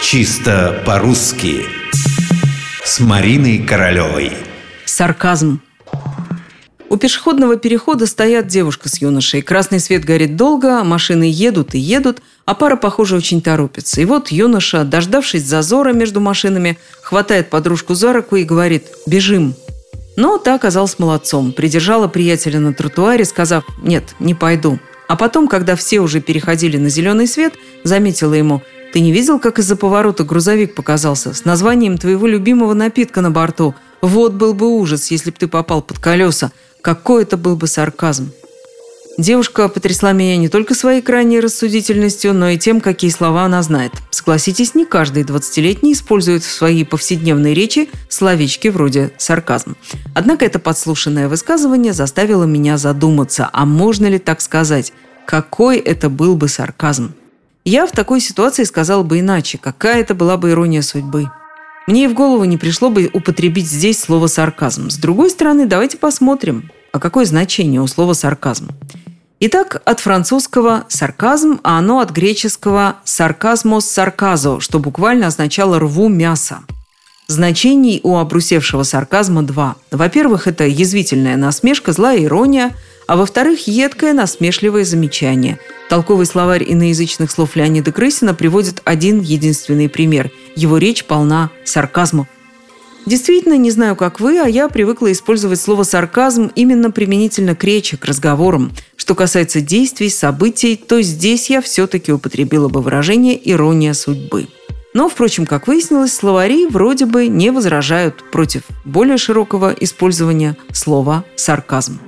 Чисто по-русски С Мариной Королевой Сарказм у пешеходного перехода стоят девушка с юношей. Красный свет горит долго, машины едут и едут, а пара, похоже, очень торопится. И вот юноша, дождавшись зазора между машинами, хватает подружку за руку и говорит «бежим». Но та оказалась молодцом, придержала приятеля на тротуаре, сказав «нет, не пойду». А потом, когда все уже переходили на зеленый свет, заметила ему «ты не видел, как из-за поворота грузовик показался с названием твоего любимого напитка на борту? Вот был бы ужас, если бы ты попал под колеса. Какой это был бы сарказм!» Девушка потрясла меня не только своей крайней рассудительностью, но и тем, какие слова она знает. Согласитесь, не каждый 20-летний использует в своей повседневной речи словечки вроде «сарказм». Однако это подслушанное высказывание заставило меня задуматься, а можно ли так сказать? Какой это был бы сарказм? Я в такой ситуации сказала бы иначе, какая это была бы ирония судьбы. Мне и в голову не пришло бы употребить здесь слово «сарказм». С другой стороны, давайте посмотрим, а какое значение у слова «сарказм». Итак, от французского «сарказм», а оно от греческого «сарказмос сарказо», что буквально означало «рву мясо». Значений у обрусевшего сарказма два. Во-первых, это язвительная насмешка, злая ирония, а во-вторых, едкое насмешливое замечание. Толковый словарь иноязычных слов Леонида Крысина приводит один единственный пример. Его речь полна сарказмов. Действительно, не знаю, как вы, а я привыкла использовать слово «сарказм» именно применительно к речи, к разговорам. Что касается действий, событий, то здесь я все-таки употребила бы выражение «ирония судьбы». Но, впрочем, как выяснилось, словари вроде бы не возражают против более широкого использования слова «сарказм».